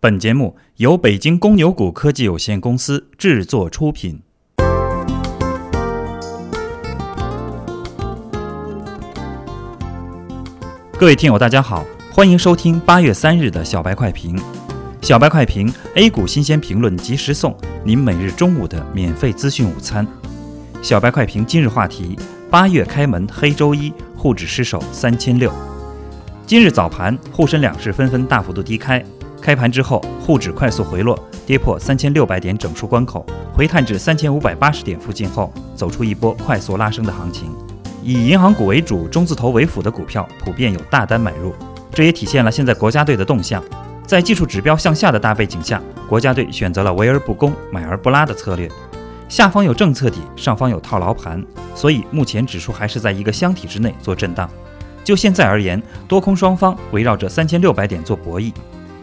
本节目由北京公牛股科技有限公司制作出品。各位听友，大家好，欢迎收听八月三日的小白快评。小白快评，A 股新鲜评论及时送，您每日中午的免费资讯午餐。小白快评今日话题：八月开门黑周一，沪指失守三千六。今日早盘，沪深两市纷纷大幅度低开。开盘之后，沪指快速回落，跌破三千六百点整数关口，回探至三千五百八十点附近后，走出一波快速拉升的行情。以银行股为主、中字头为辅的股票普遍有大单买入，这也体现了现在国家队的动向。在技术指标向下的大背景下，国家队选择了围而不攻、买而不拉的策略。下方有政策底，上方有套牢盘，所以目前指数还是在一个箱体之内做震荡。就现在而言，多空双方围绕着三千六百点做博弈，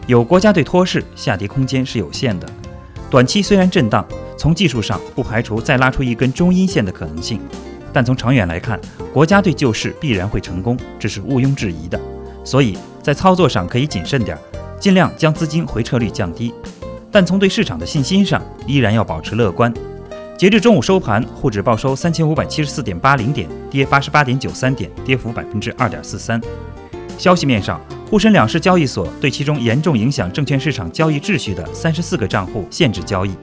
有国家队托市，下跌空间是有限的。短期虽然震荡，从技术上不排除再拉出一根中阴线的可能性，但从长远来看，国家队救市必然会成功，这是毋庸置疑的。所以在操作上可以谨慎点，尽量将资金回撤率降低。但从对市场的信心上，依然要保持乐观。截至中午收盘，沪指报收三千五百七十四点八零点，跌八十八点九三点，跌幅百分之二点四三。消息面上，沪深两市交易所对其中严重影响证券市场交易秩序的三十四个账户限制交易。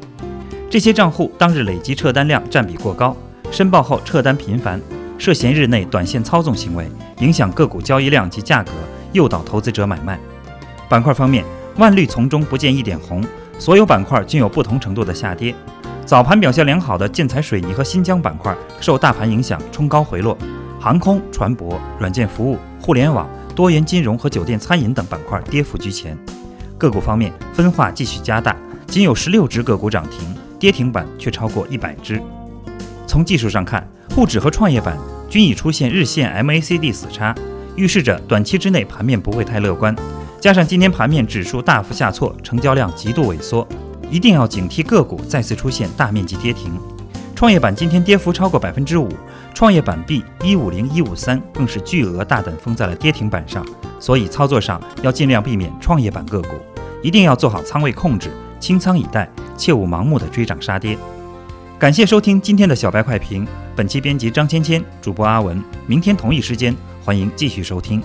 这些账户当日累计撤单量占比过高，申报后撤单频繁，涉嫌日内短线操纵行为，影响个股交易量及价格，诱导投资者买卖。板块方面，万绿丛中不见一点红，所有板块均有不同程度的下跌。早盘表现良好的建材、水泥和新疆板块受大盘影响冲高回落，航空、船舶、软件服务、互联网、多元金融和酒店餐饮等板块跌幅居前。个股方面，分化继续加大，仅有十六只个股涨停，跌停板却超过一百只。从技术上看，沪指和创业板均已出现日线 MACD 死叉，预示着短期之内盘面不会太乐观。加上今天盘面指数大幅下挫，成交量极度萎缩。一定要警惕个股再次出现大面积跌停。创业板今天跌幅超过百分之五，创业板 B 一五零一五三更是巨额大胆封在了跌停板上，所以操作上要尽量避免创业板个股，一定要做好仓位控制，清仓以待，切勿盲目的追涨杀跌。感谢收听今天的小白快评，本期编辑张芊芊，主播阿文，明天同一时间欢迎继续收听。